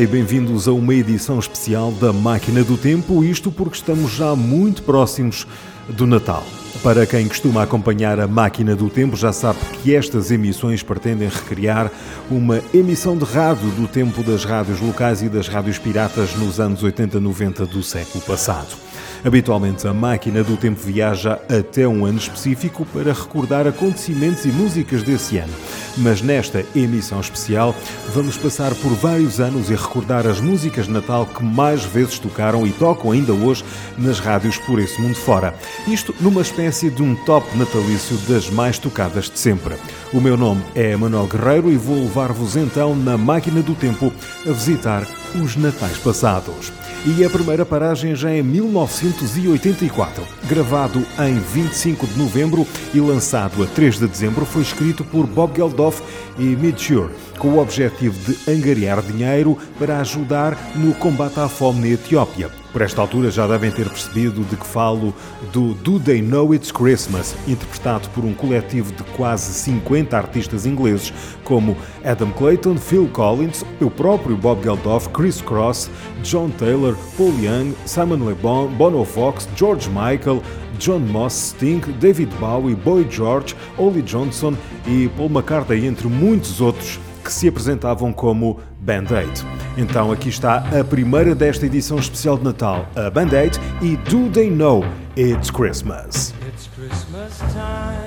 E bem-vindos a uma edição especial da Máquina do Tempo, isto porque estamos já muito próximos do Natal. Para quem costuma acompanhar a Máquina do Tempo, já sabe que estas emissões pretendem recriar uma emissão de rádio do tempo das rádios locais e das rádios piratas nos anos 80-90 do século passado. Habitualmente, a máquina do tempo viaja até um ano específico para recordar acontecimentos e músicas desse ano. Mas nesta emissão especial, vamos passar por vários anos e recordar as músicas de Natal que mais vezes tocaram e tocam ainda hoje nas rádios por esse mundo fora. Isto numa espécie de um top natalício das mais tocadas de sempre. O meu nome é Manuel Guerreiro e vou levar-vos então na máquina do tempo a visitar os natais passados. E a primeira paragem já em 1984. Gravado em 25 de novembro e lançado a 3 de dezembro, foi escrito por Bob Geldof e Mitchell, com o objetivo de angariar dinheiro para ajudar no combate à fome na Etiópia. Por esta altura já devem ter percebido de que falo do Do They Know It's Christmas, interpretado por um coletivo de quase 50 artistas ingleses, como Adam Clayton, Phil Collins, o próprio Bob Geldof, Chris Cross, John Taylor, Paul Young, Simon Le Bon, Bono Fox, George Michael, John Moss, Sting, David Bowie, Boy George, Ollie Johnson e Paul McCartney, entre muitos outros que se apresentavam como Band-Aid. Então aqui está a primeira desta edição especial de Natal, a Band-Aid e Do They Know It's Christmas. It's Christmas time.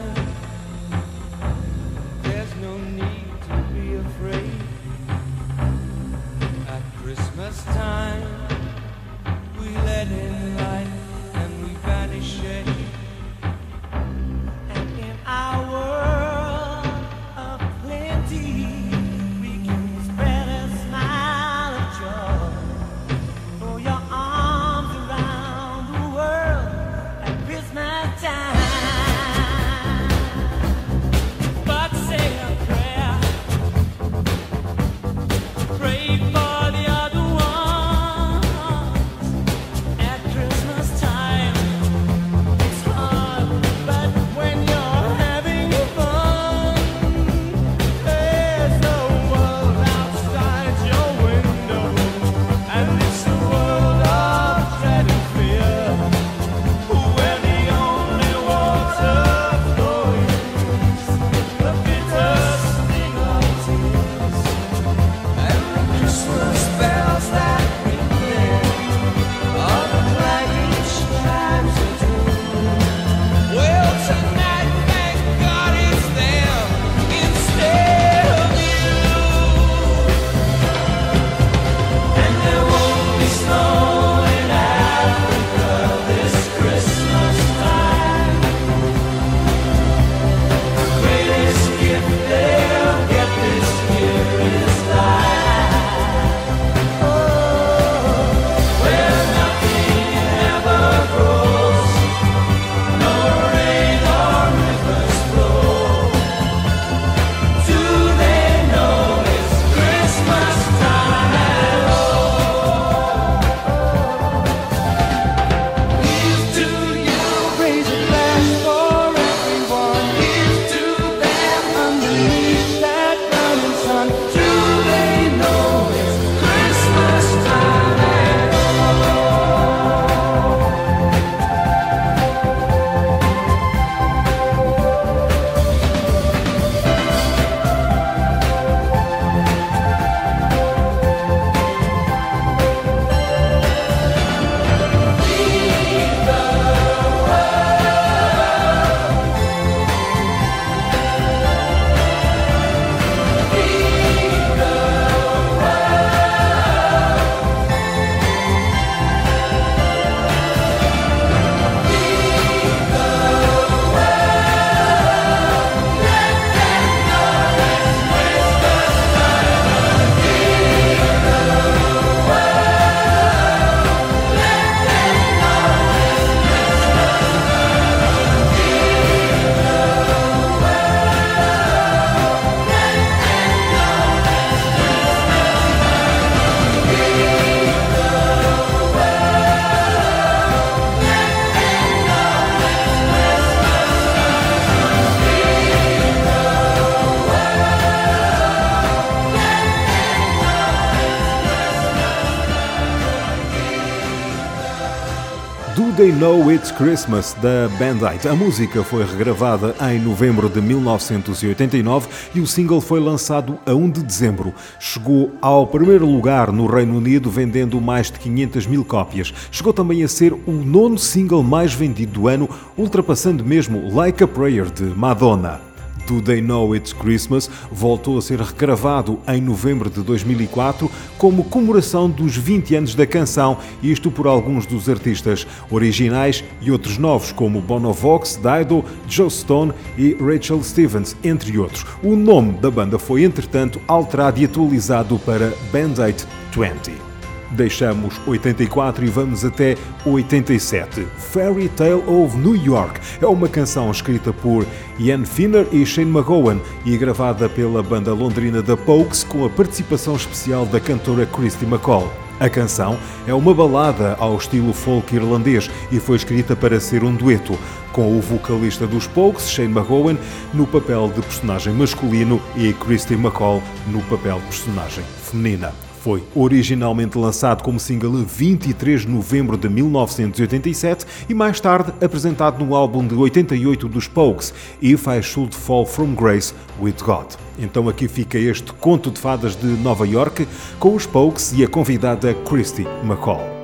They Know It's Christmas da Band Aid. A música foi regravada em novembro de 1989 e o single foi lançado a 1 de dezembro. Chegou ao primeiro lugar no Reino Unido, vendendo mais de 500 mil cópias. Chegou também a ser o nono single mais vendido do ano, ultrapassando mesmo Like a Prayer de Madonna. Do They Know It's Christmas voltou a ser regravado em novembro de 2004 como comemoração dos 20 anos da canção, isto por alguns dos artistas originais e outros novos, como Bono Vox, Dido, Joe Stone e Rachel Stevens, entre outros. O nome da banda foi, entretanto, alterado e atualizado para Band-Aid 20. Deixamos 84 e vamos até 87. Fairy Tale of New York é uma canção escrita por Ian Finner e Shane McGowan e gravada pela banda londrina The Pokes com a participação especial da cantora Christy McCall. A canção é uma balada ao estilo folk irlandês e foi escrita para ser um dueto, com o vocalista dos Pokes, Shane McGowan, no papel de personagem masculino e Christy McCall no papel de personagem feminina. Foi originalmente lançado como single a 23 de novembro de 1987 e mais tarde apresentado no álbum de 88 dos Pokes, If I Should Fall From Grace with God. Então aqui fica este conto de fadas de Nova York com os Pokes e a convidada Christy McCall.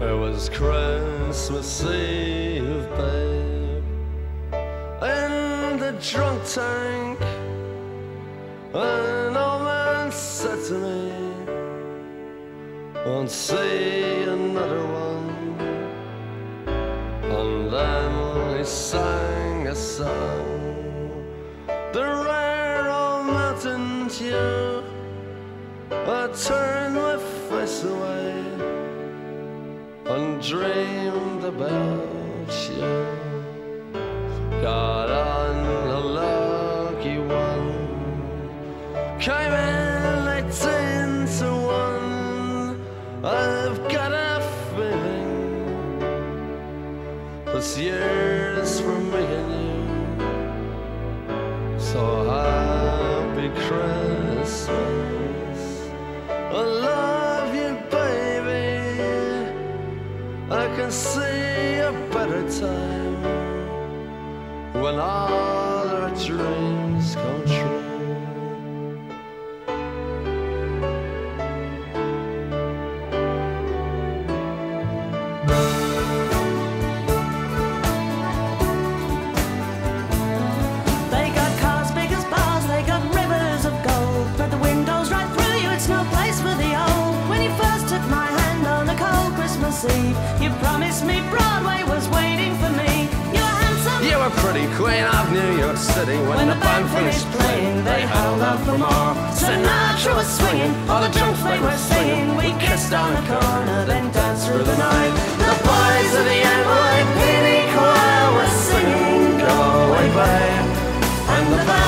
Was Christmas Eve, drunk tank. An old man said to me, Won't see another one. And then he sang a song, the rare old mountain tune. I turned my face away and dreamed about you. Got hand on a cold Christmas Eve, you promised me Broadway was waiting for me. You were. Pretty queen of New York City when, When the band finished playing, they held out for more. Sinatra was swinging, all the drunks they were singing. We kissed on the corner, then danced through the night. The boys of the NYPD choir were singing, Go away, babe. And the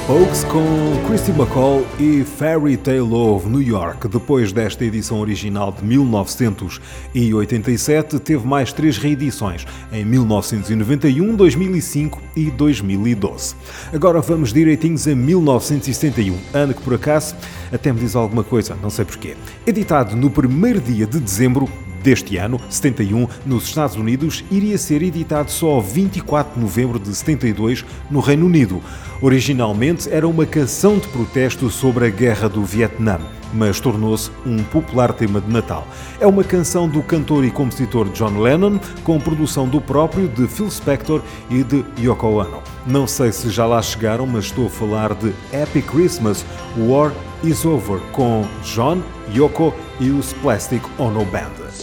Pogues com Christy McCall e Fairy Tale of New York. Depois desta edição original de 1987, teve mais três reedições, em 1991, 2005 e 2012. Agora vamos direitinhos a 1971, ano que por acaso até me diz alguma coisa, não sei porquê. Editado no primeiro dia de dezembro deste ano, 71, nos Estados Unidos, iria ser editado só 24 de novembro de 72 no Reino Unido. Originalmente era uma canção de protesto sobre a guerra do Vietnã, mas tornou-se um popular tema de Natal. É uma canção do cantor e compositor John Lennon, com produção do próprio de Phil Spector e de Yoko Ono. Não sei se já lá chegaram, mas estou a falar de Happy Christmas, War is Over, com John, Yoko e os Plastic Ono Band.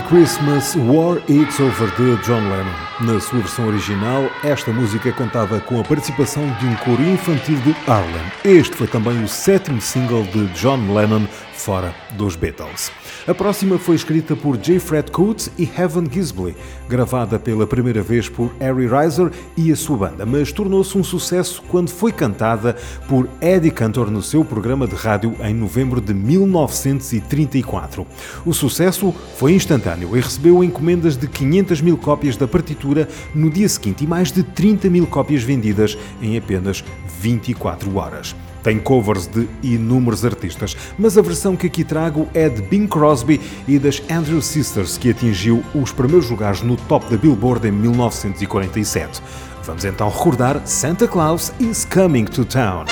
Happy Christmas, War It's Over de John Lennon. Na sua versão original, esta música contava com a participação de um coro infantil de Harlem. Este foi também o sétimo single de John Lennon fora dos Beatles. A próxima foi escrita por J. Fred Coates e Heaven Gisbley, gravada pela primeira vez por Harry Reiser e a sua banda, mas tornou-se um sucesso quando foi cantada por Eddie Cantor no seu programa de rádio em novembro de 1934. O sucesso foi instantâneo e recebeu encomendas de 500 mil cópias da partitura no dia seguinte e mais de 30 mil cópias vendidas em apenas 24 horas. Tem covers de inúmeros artistas, mas a versão que aqui trago é de Bing Crosby e das Andrew Sisters, que atingiu os primeiros lugares no top da Billboard em 1947. Vamos então recordar Santa Claus is Coming to Town.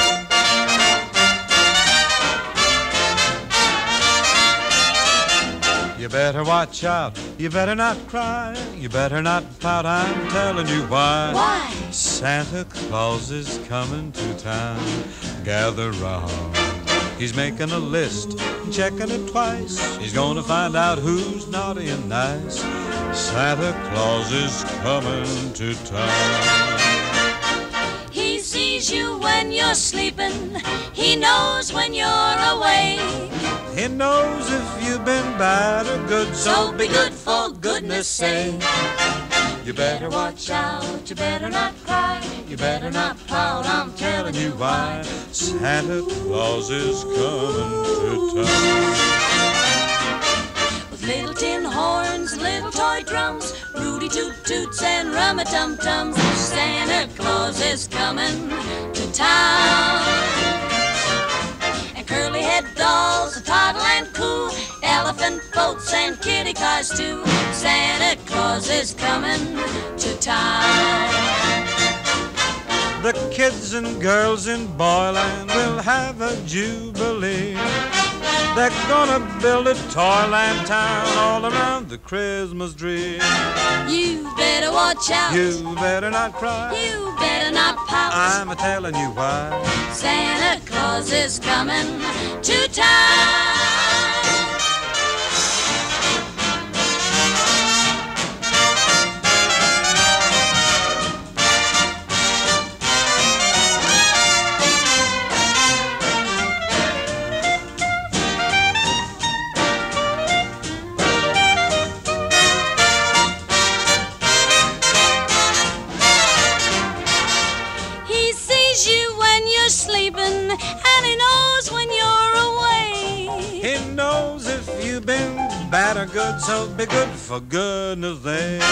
Better watch out. You better not cry. You better not pout. I'm telling you why. Why? Santa Claus is coming to town. Gather round. He's making a list, checking it twice. He's gonna find out who's naughty and nice. Santa Claus is coming to town. He sees you when you're sleeping. He knows when you're. He knows if you've been bad or good, So be good for goodness sake. You better watch out. You better not cry. You better not pout. I'm telling you why. Santa Claus is coming to town. With little tin horns, and little toy drums, Rudy toot toots and rum a tum tums. Santa Claus is coming to town. And dolls, a toddle and coo, elephant boats and kitty cars too. Santa Claus is coming to town. The kids and girls in Boyland will have a jubilee. They're gonna build a toyland town all around the Christmas tree. You better watch out. You better not cry. You better not pout. I'm a telling you why. Santa Claus is coming to town. Bad or good, so be good for goodness sake.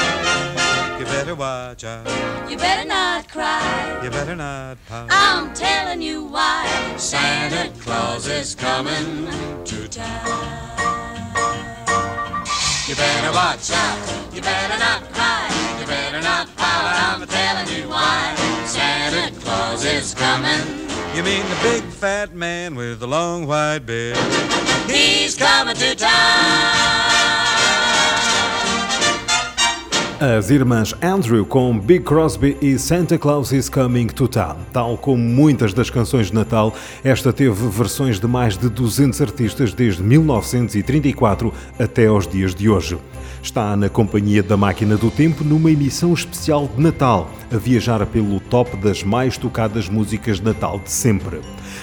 You better watch out. You better not cry. You better not pout. I'm telling you why Santa Claus is coming to town. You better watch out. You better not cry. You better not pout. I'm telling you why Santa Claus is coming. You mean the big fat man with the long white beard? He's coming to town. As irmãs Andrew com Big Crosby e Santa Claus is Coming to Town. Tal como muitas das canções de Natal, esta teve versões de mais de 200 artistas desde 1934 até aos dias de hoje. Está na companhia da Máquina do Tempo numa emissão especial de Natal, a viajar pelo top das mais tocadas músicas de Natal de sempre.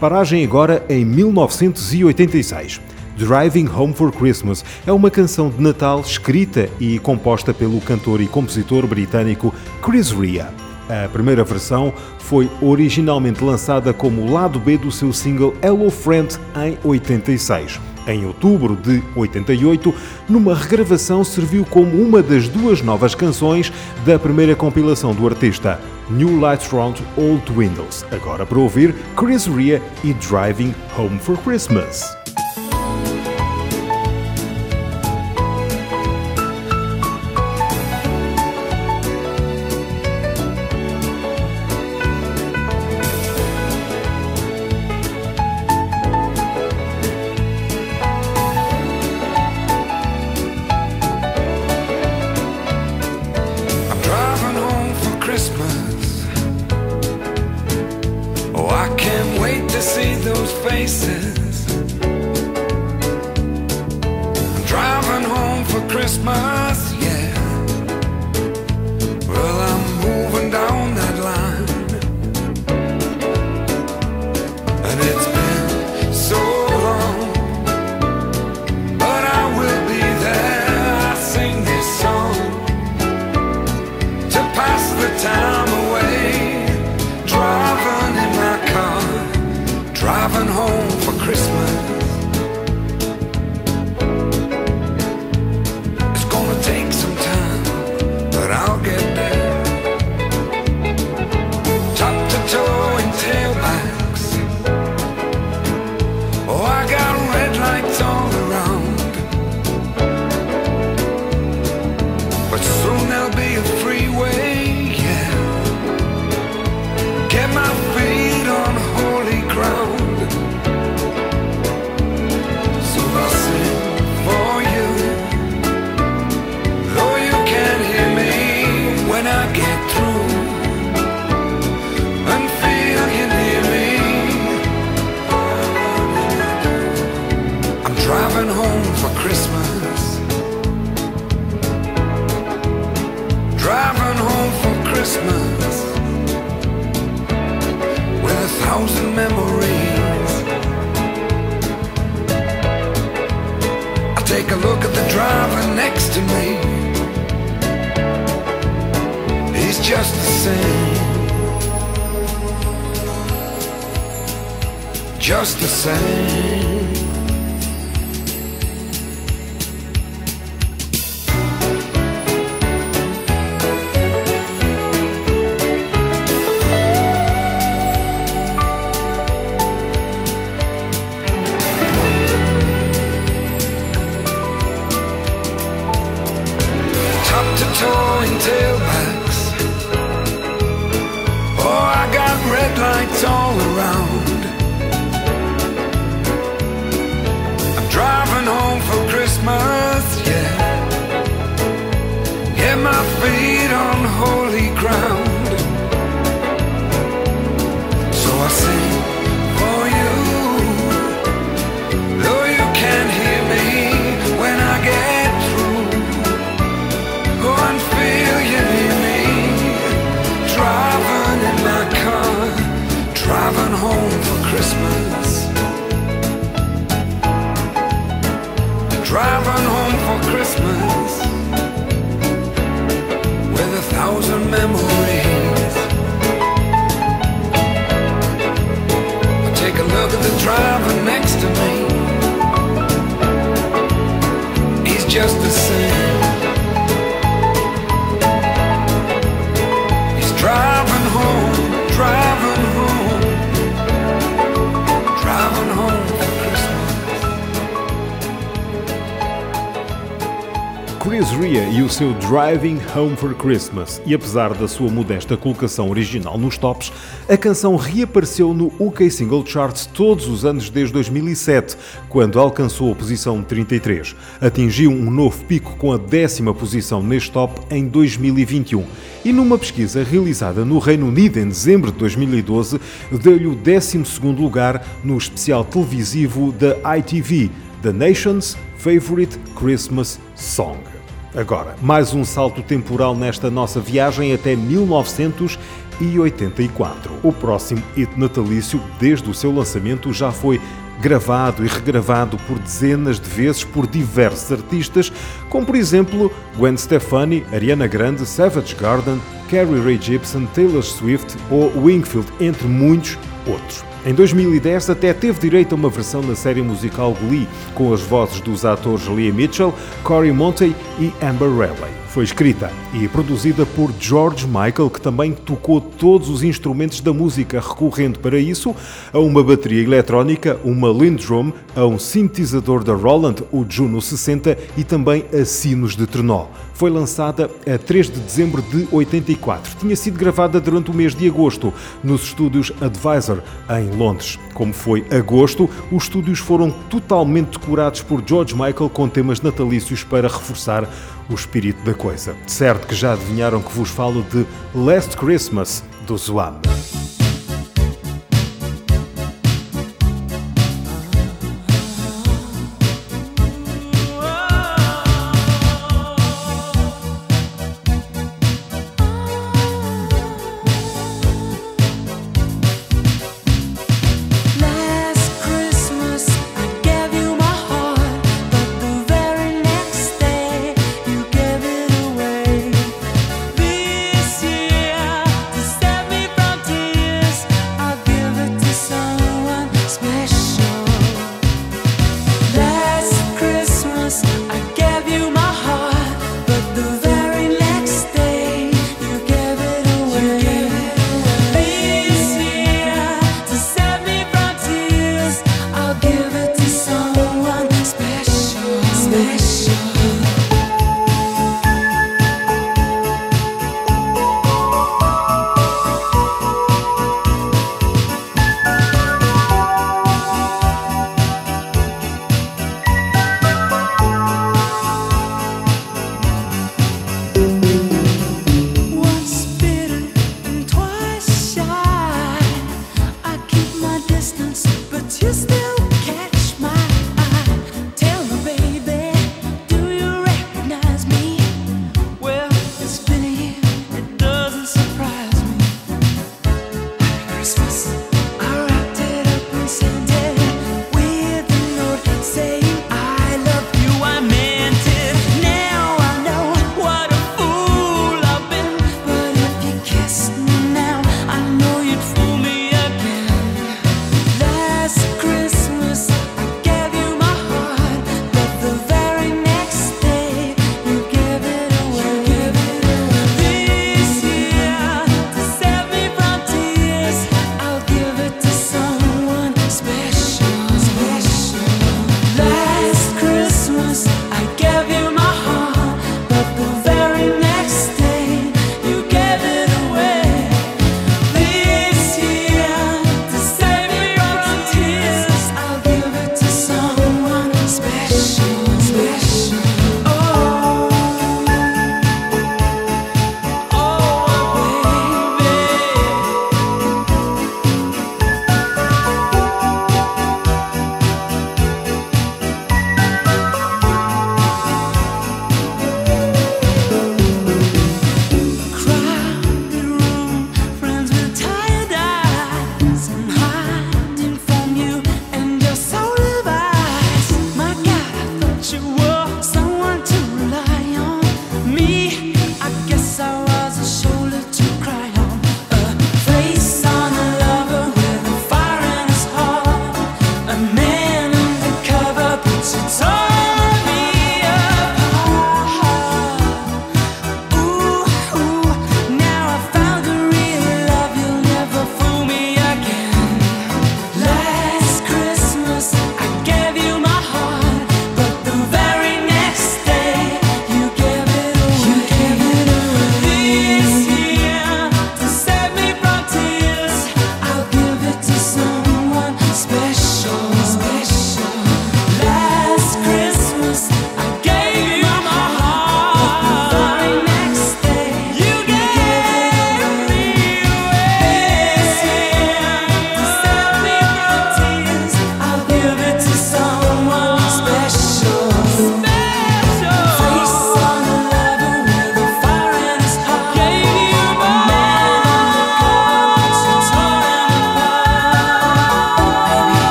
Paragem agora em 1986. Driving Home for Christmas é uma canção de Natal escrita e composta pelo cantor e compositor britânico Chris Rea. A primeira versão foi originalmente lançada como lado B do seu single Hello Friend em 86. Em outubro de 88, numa regravação serviu como uma das duas novas canções da primeira compilação do artista, New Lights Round Old Windows. Agora para ouvir Chris Rea e Driving Home for Christmas. Top to toe in tailbacks. Oh, I got red lights all driver next to me. He's just the same. He's driving Chris e o seu Driving Home for Christmas. E apesar da sua modesta colocação original nos tops, a canção reapareceu no UK Single Charts todos os anos desde 2007, quando alcançou a posição 33. Atingiu um novo pico com a décima posição neste top em 2021. E numa pesquisa realizada no Reino Unido em dezembro de 2012, deu-lhe o 12º lugar no especial televisivo da ITV, The Nation's Favorite Christmas Song. Agora, mais um salto temporal nesta nossa viagem até 1984. O próximo hit natalício, desde o seu lançamento, já foi gravado e regravado por dezenas de vezes por diversos artistas, como por exemplo Gwen Stefani, Ariana Grande, Savage Garden, Carrie Rae Jepsen, Taylor Swift ou Wingfield, entre muitos outros. Em 2010 até teve direito a uma versão na série musical Glee, com as vozes dos atores Leah Mitchell, Corey Monteith e Amber Raleigh. Foi escrita e produzida por George Michael, que também tocou todos os instrumentos da música, recorrendo para isso a uma bateria eletrónica, uma Lindrum, a um sintetizador da Roland, o Juno 60 e também a sinos de trenó. Foi lançada a 3 de dezembro de 84. Tinha sido gravada durante o mês de agosto nos estúdios Advisor, em Londres. Como foi agosto, os estúdios foram totalmente decorados por George Michael com temas natalícios para reforçar o espírito da coisa. Certo que já adivinharam que vos falo de Last Christmas, do Zoam.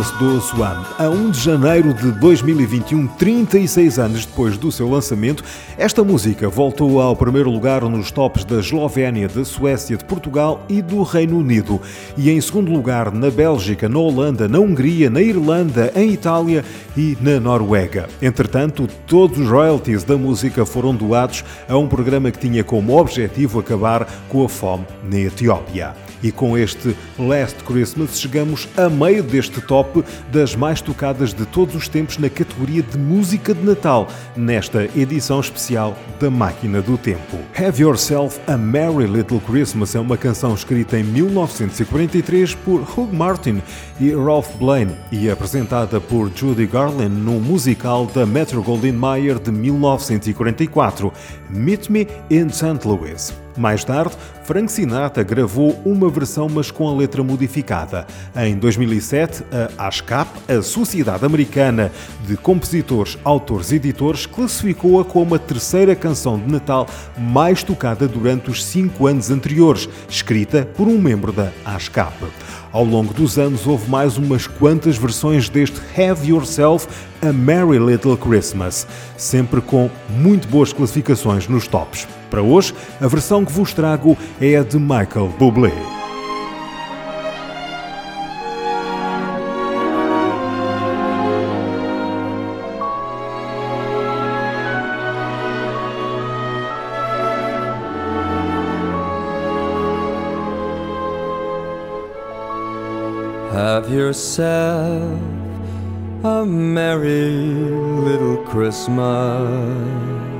Christmas do Swan. A 1 de janeiro de 2021, 36 anos depois do seu lançamento, esta música voltou ao primeiro lugar nos tops da Eslovénia, da Suécia, de Portugal e do Reino Unido. E em segundo lugar na Bélgica, na Holanda, na Hungria, na Irlanda, em Itália e na Noruega. Entretanto, todos os royalties da música foram doados a um programa que tinha como objetivo acabar com a fome na Etiópia. E com este Last Christmas chegamos a meio deste top das mais tocadas de todos os tempos na categoria de música de Natal, nesta edição especial da Máquina do Tempo. Have Yourself a Merry Little Christmas é uma canção escrita em 1943 por Hugh Martin e Ralph Blaine e apresentada por Judy Garland no musical da Metro Goldwyn Mayer de 1944, Meet Me in St. Louis. Mais tarde, Frank Sinatra gravou uma versão, mas com a letra modificada. Em 2007, a ASCAP, a Sociedade Americana de Compositores, Autores e Editores, classificou-a como a terceira canção de Natal mais tocada durante os cinco anos anteriores, escrita por um membro da ASCAP. Ao longo dos anos, houve mais umas quantas versões deste Have Yourself a Merry Little Christmas, sempre com muito boas classificações nos tops. Para hoje, a versão que vos trago é a de Michael Bublé. Have yourself a merry little Christmas.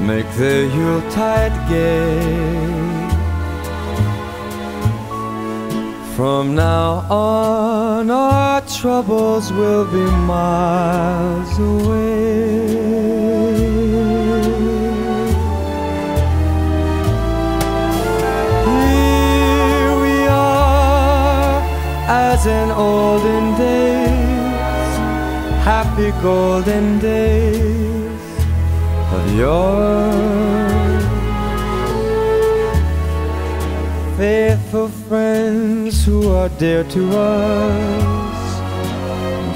Make the Yuletide gay. From now on, our troubles will be miles away. Here we are, as in olden days, happy golden days yore. Faithful friends who are dear to us,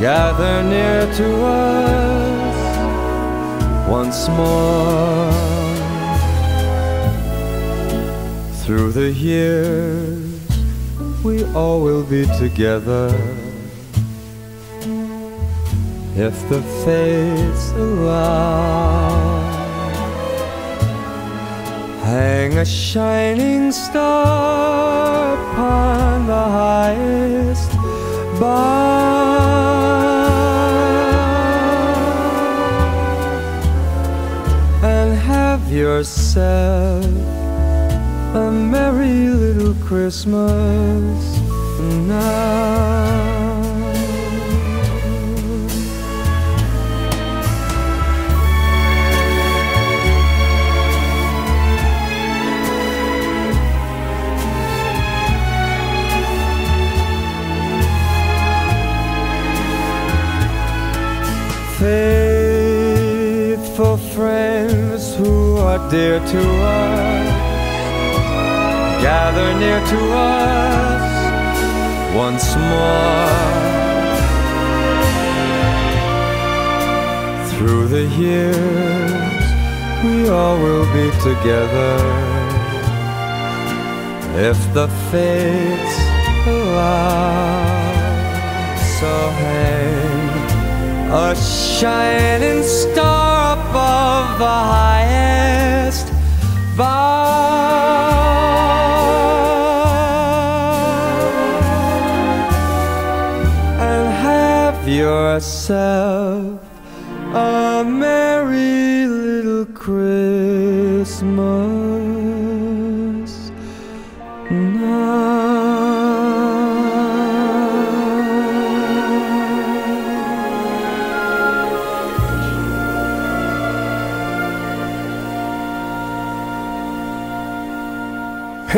gather near to us once more. Through the years, we all will be together. If the fates allow, hang a shining star upon the highest bough, and have yourself a merry little Christmas now. Who are dear to us gather near to us once more. Through the years, we all will be together if the fates allow. So hang a shining star above the highest bough. And have yourself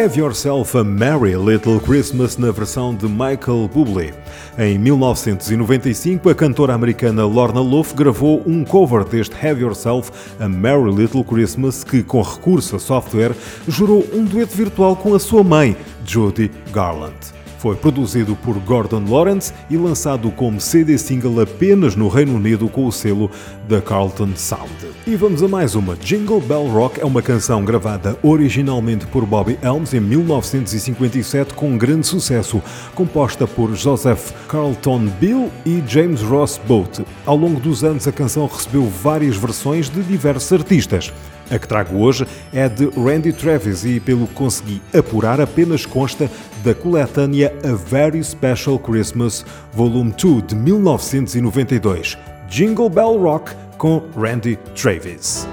Have Yourself a Merry Little Christmas na versão de Michael Bublé. Em 1995, a cantora americana Lorna Love gravou um cover deste Have Yourself a Merry Little Christmas que, com recurso a software, gerou um dueto virtual com a sua mãe, Judy Garland. Foi produzido por Gordon Lawrence e lançado como CD single apenas no Reino Unido com o selo da Carlton Sound. E vamos a mais uma. Jingle Bell Rock é uma canção gravada originalmente por Bobby Helms em 1957 com grande sucesso, composta por Joseph Carlton Bill e James Ross Boat. Ao longo dos anos a canção recebeu várias versões de diversos artistas. A que trago hoje é de Randy Travis e, pelo que consegui apurar, apenas consta da coletânea A Very Special Christmas, Volume 2 de 1992. Jingle Bell Rock com Randy Travis.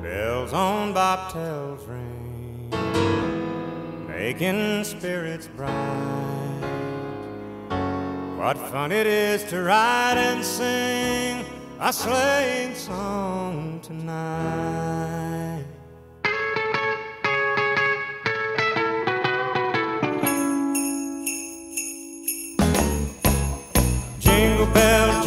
Bells on bobtails ring, making spirits bright. What fun it is to ride and sing a sleighing song tonight. Jingle bell,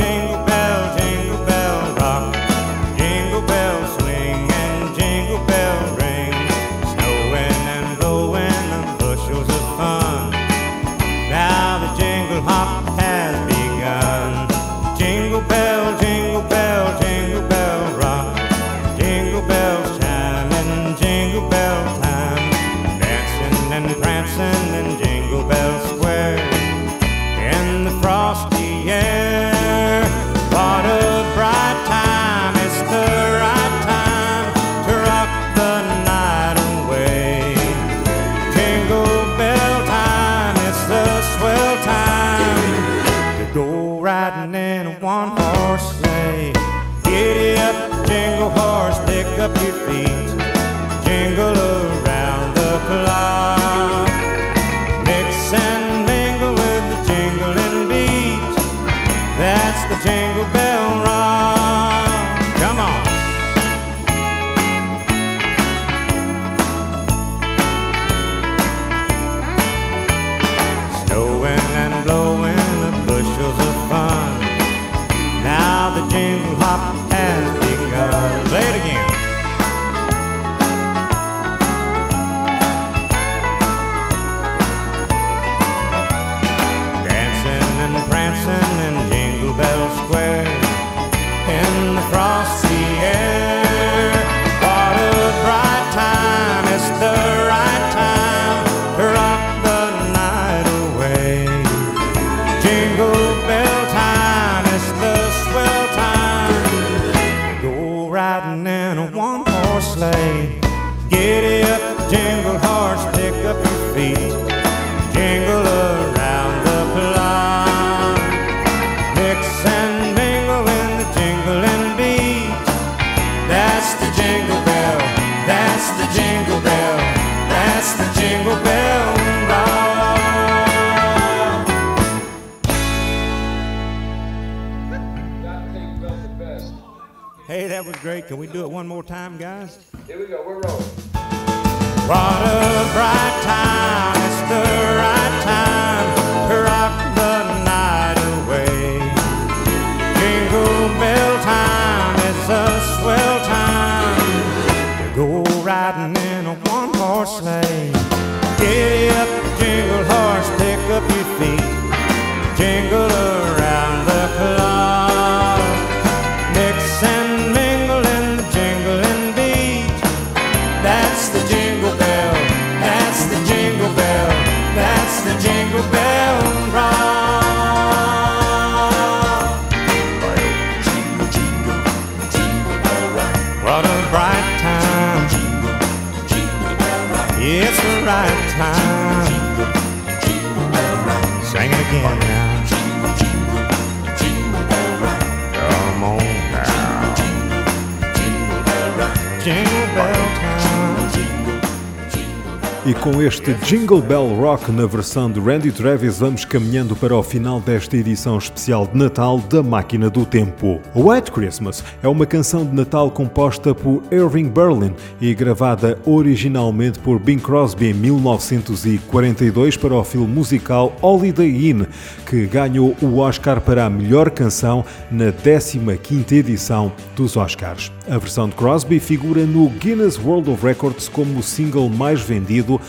com este Jingle Bell Rock na versão de Randy Travis, vamos caminhando para o final desta edição especial de Natal da Máquina do Tempo. White Christmas é uma canção de Natal composta por Irving Berlin e gravada originalmente por Bing Crosby em 1942 para o filme musical Holiday Inn, que ganhou o Oscar para a melhor canção na 15ª edição dos Oscars. A versão de Crosby figura no Guinness World of Records como o single mais vendido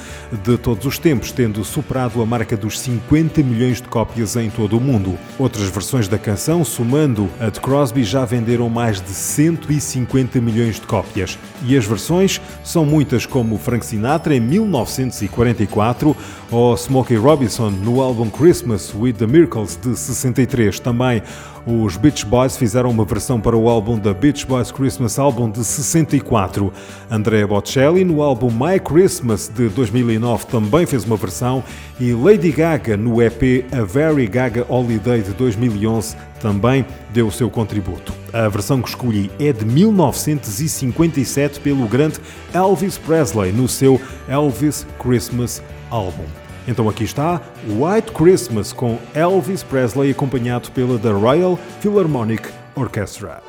de todos os tempos, tendo superado a marca dos 50 milhões de cópias em todo o mundo. Outras versões da canção, somando a de Crosby, já venderam mais de 150 milhões de cópias. E as versões são muitas, como Frank Sinatra em 1944 ou Smokey Robinson no álbum Christmas with the Miracles de 63. Também os Beach Boys fizeram uma versão para o álbum The Beach Boys Christmas Album de 64. Andrea Bocelli no álbum My Christmas de 2009 também fez uma versão e Lady Gaga no EP A Very Gaga Holiday de 2011 também deu o seu contributo. A versão que escolhi é de 1957 pelo grande Elvis Presley no seu Elvis Christmas Album. Então aqui está White Christmas com Elvis Presley acompanhado pela The Royal Philharmonic Orchestra.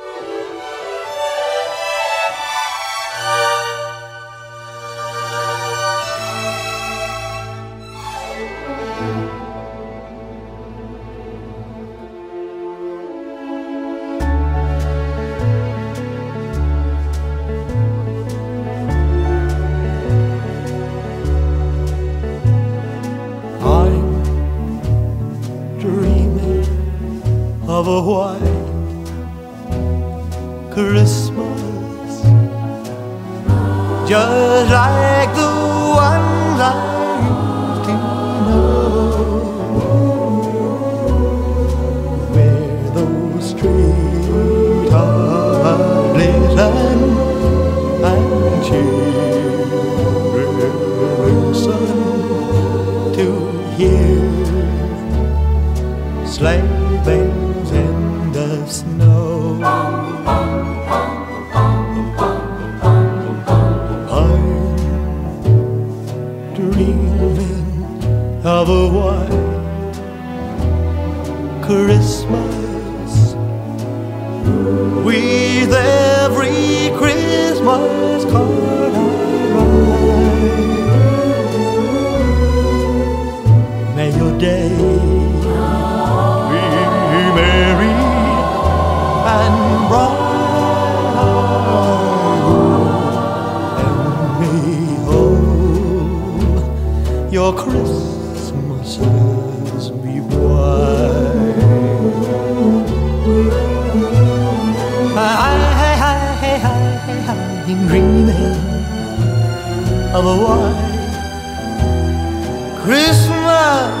Christmas,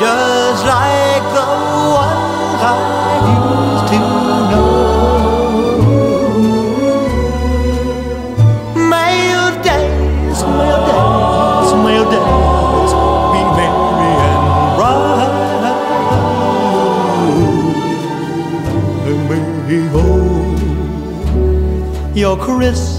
just like the ones I used to know. May your days, may your days, may your days be merry and bright. And may all your Christmases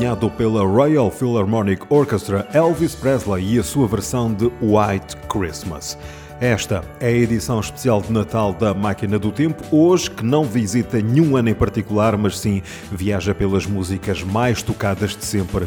Acompanhado pela Royal Philharmonic Orchestra, Elvis Presley e a sua versão de White Christmas. Esta é a edição especial de Natal da Máquina do Tempo, hoje que não visita nenhum ano em particular, mas sim viaja pelas músicas mais tocadas de sempre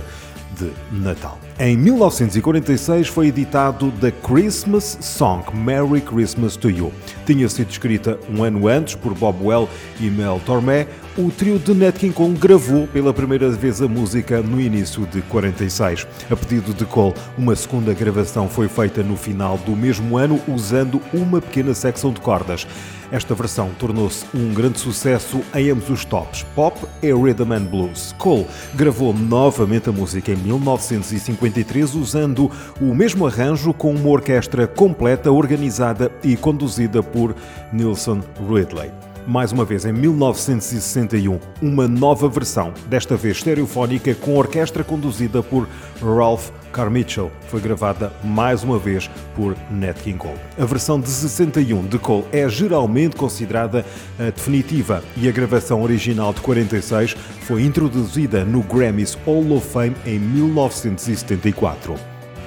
de Natal. Em 1946 foi editado The Christmas Song Merry Christmas to You. Tinha sido escrita um ano antes por Bob Well e Mel Tormé. O trio de Nat King Cole gravou pela primeira vez a música no início de 46. A pedido de Cole, uma segunda gravação foi feita no final do mesmo ano usando uma pequena secção de cordas. Esta versão tornou-se um grande sucesso em ambos os tops, pop e rhythm and blues. Cole gravou novamente a música em 1953 usando o mesmo arranjo com uma orquestra completa, organizada e conduzida por Nilsson Ridley. Mais uma vez em 1961, uma nova versão, desta vez stereofónica, com orquestra conduzida por Ralph Carmichael. Foi gravada mais uma vez por Nat King Cole. A versão de 61 de Cole é geralmente considerada a definitiva e a gravação original de 46 foi introduzida no Grammys Hall of Fame em 1974.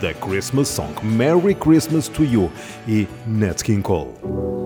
The Christmas Song Merry Christmas to You e Nat King Cole.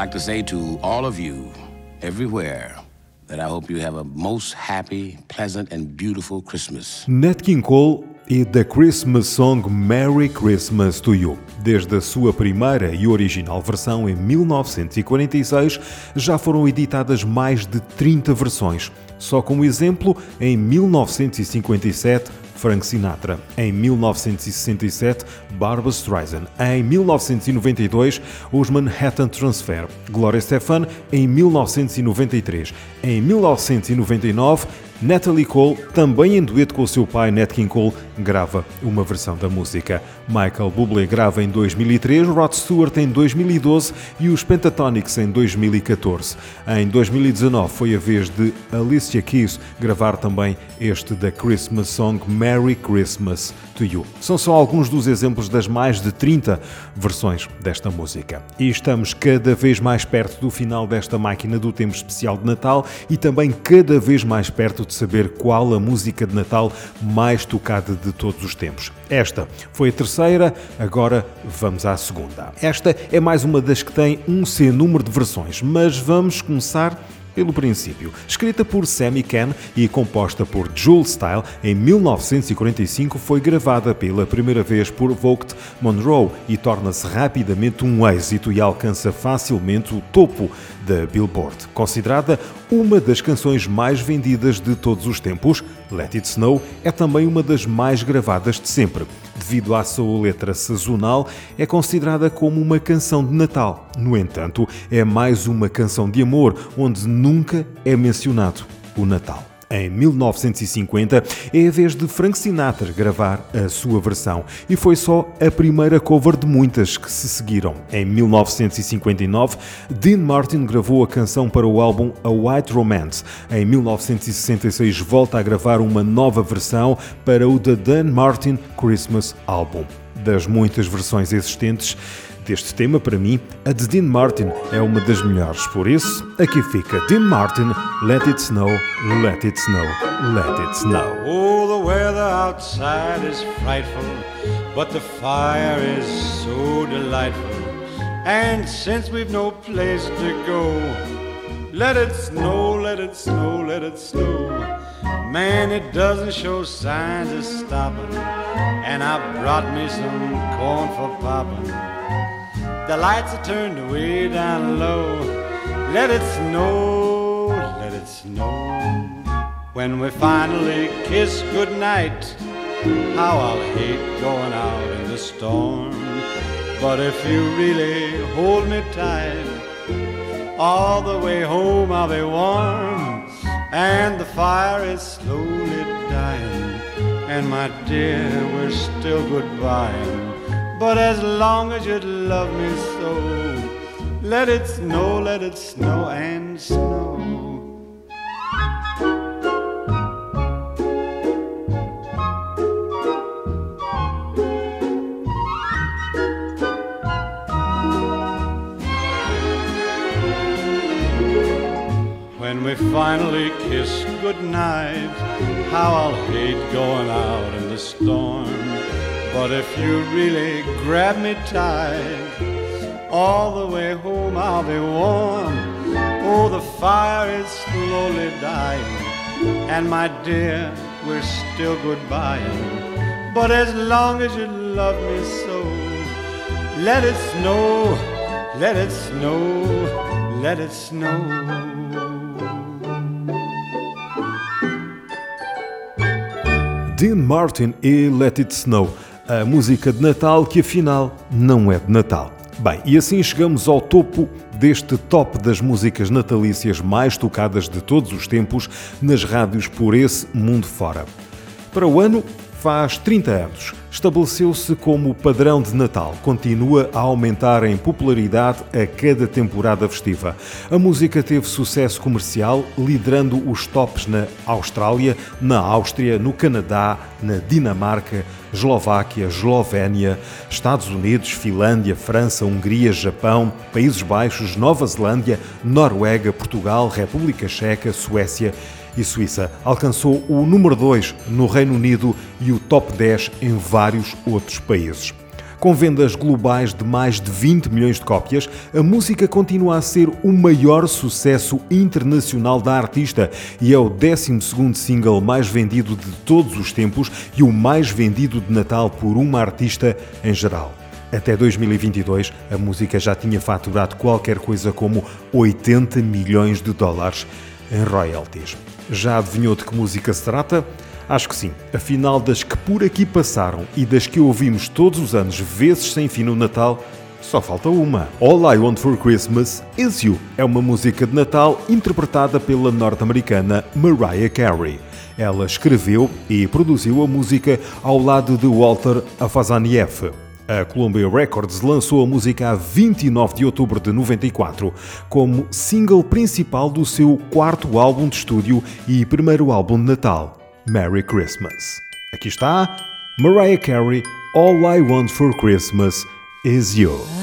Like to say to all of you, everywhere, that I hope you have a most happy, pleasant, and beautiful Christmas. Nat King Cole e The Christmas Song Merry Christmas to You. Desde a sua primeira e original versão em 1946, já foram editadas mais de 30 versões. Só como exemplo, em 1957, Frank Sinatra. Em 1967, Barbra Streisand. Em 1992, os Manhattan Transfer. Gloria Estefan em 1993. Em 1999, Natalie Cole, também em dueto com o seu pai Nat King Cole, grava uma versão da música. Michael Bublé grava em 2003, Rod Stewart em 2012 e os Pentatonics em 2014. Em 2019 foi a vez de Alicia Keys gravar também este da Christmas Song Merry Christmas to You. São só alguns dos exemplos das mais de 30 versões desta música. E estamos cada vez mais perto do final desta máquina do tempo especial de Natal e também cada vez mais perto de saber qual a música de Natal mais tocada de todos os tempos. Esta foi a terceira, agora vamos à segunda. Esta é mais uma das que tem um sem número de versões, mas vamos começar pelo princípio. Escrita por Sammy Ken e composta por Jules Style, em 1945 foi gravada pela primeira vez por Vogt Monroe e torna-se rapidamente um êxito e alcança facilmente o topo da Billboard. Considerada uma das canções mais vendidas de todos os tempos, Let It Snow é também uma das mais gravadas de sempre. Devido à sua letra sazonal, é considerada como uma canção de Natal. No entanto, é mais uma canção de amor, onde nunca é mencionado o Natal. Em 1950 é a vez de Frank Sinatra gravar a sua versão e foi só a primeira cover de muitas que se seguiram. Em 1959, Dean Martin gravou a canção para o álbum A White Romance. Em 1966 volta a gravar uma nova versão para o The Dan Martin Christmas Album. Das muitas versões existentes, deste tema, para mim, a de Dean Martin é uma das melhores. Por isso, aqui fica Dean Martin, Let It Snow, Let It Snow, Let It Snow. Oh, the weather outside is frightful, but the fire is so delightful. And since we've no place to go, let it snow, let it snow, let it snow. Man, it doesn't show signs of stopping. And I brought me some corn for popping. The lights are turned way down low. Let it snow, let it snow. When we finally kiss goodnight, how I'll hate going out in the storm. But if you really hold me tight, all the way home I'll be warm. And the fire is slowly dying. And my dear, we're still goodbying. But as long as you love me so, let it snow, let it snow and snow. When we finally kiss goodnight, how I'll hate going out in the storm. But if you really grab me tight, all the way home I'll be warm. Oh, the fire is slowly dying, and my dear, we're still goodbying. But as long as you love me so, let it snow, let it snow, let it snow. Dean Martin e Let It Snow, a música de Natal que afinal não é de Natal. Bem, e assim chegamos ao topo deste top das músicas natalícias mais tocadas de todos os tempos nas rádios por esse mundo fora. Para o ano, faz 30 anos. Estabeleceu-se como padrão de Natal, continua a aumentar em popularidade a cada temporada festiva. A música teve sucesso comercial, liderando os tops na Austrália, na Áustria, no Canadá, na Dinamarca, Eslováquia, Eslovénia, Estados Unidos, Finlândia, França, Hungria, Japão, Países Baixos, Nova Zelândia, Noruega, Portugal, República Checa, Suécia e Suíça. Alcançou o número 2 no Reino Unido e o top 10 em vários outros países. Com vendas globais de mais de 20 milhões de cópias, a música continua a ser o maior sucesso internacional da artista e é o 12º single mais vendido de todos os tempos e o mais vendido de Natal por uma artista em geral. Até 2022, a música já tinha faturado qualquer coisa como 80 milhões de dólares em royalties. Já adivinhou de que música se trata? Acho que sim. Afinal, das que por aqui passaram e das que ouvimos todos os anos, vezes sem fim no Natal, só falta uma. All I Want for Christmas Is You é uma música de Natal interpretada pela norte-americana Mariah Carey. Ela escreveu e produziu a música ao lado de Walter Afazanieff. A Columbia Records lançou a música a 29 de outubro de 94, como single principal do seu quarto álbum de estúdio e primeiro álbum de Natal, Merry Christmas. Aqui está Mariah Carey, All I Want for Christmas Is You.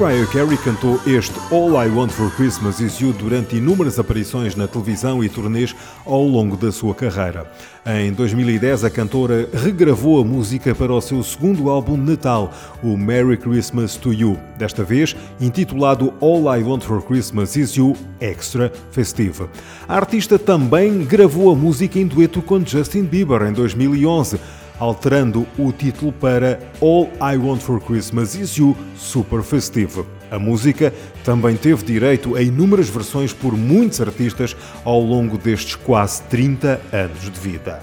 Mariah Carey cantou este All I Want for Christmas Is You durante inúmeras aparições na televisão e turnês ao longo da sua carreira. Em 2010, a cantora regravou a música para o seu segundo álbum de Natal, o Merry Christmas to You, desta vez intitulado All I Want for Christmas Is You Extra Festive. A artista também gravou a música em dueto com Justin Bieber em 2011 alterando o título para All I Want for Christmas Is You Super Festive. A música também teve direito a inúmeras versões por muitos artistas ao longo destes quase 30 anos de vida.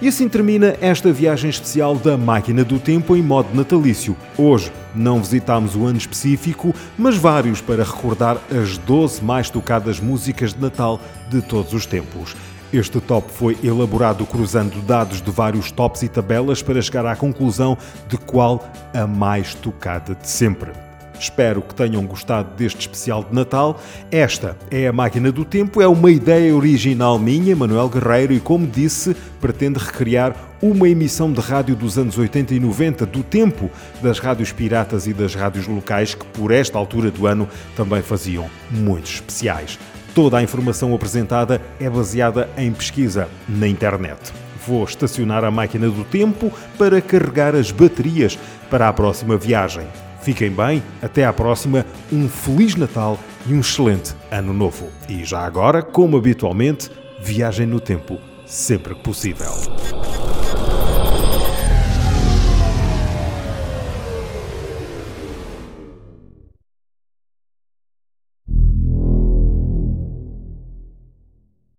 E assim termina esta viagem especial da Máquina do Tempo em modo natalício. Hoje não visitámos o ano específico, mas vários para recordar as 12 mais tocadas músicas de Natal de todos os tempos. Este top foi elaborado cruzando dados de vários tops e tabelas para chegar à conclusão de qual a mais tocada de sempre. Espero que tenham gostado deste especial de Natal. Esta é a Máquina do Tempo, é uma ideia original minha, Manuel Guerreiro, e como disse, pretende recriar uma emissão de rádio dos anos 80 e 90, do tempo das rádios piratas e das rádios locais, que por esta altura do ano também faziam muitos especiais. Toda a informação apresentada é baseada em pesquisa na internet. Vou estacionar a máquina do tempo para carregar as baterias para a próxima viagem. Fiquem bem, até à próxima, um Feliz Natal e um excelente Ano Novo. E já agora, como habitualmente, viagem no tempo sempre que possível.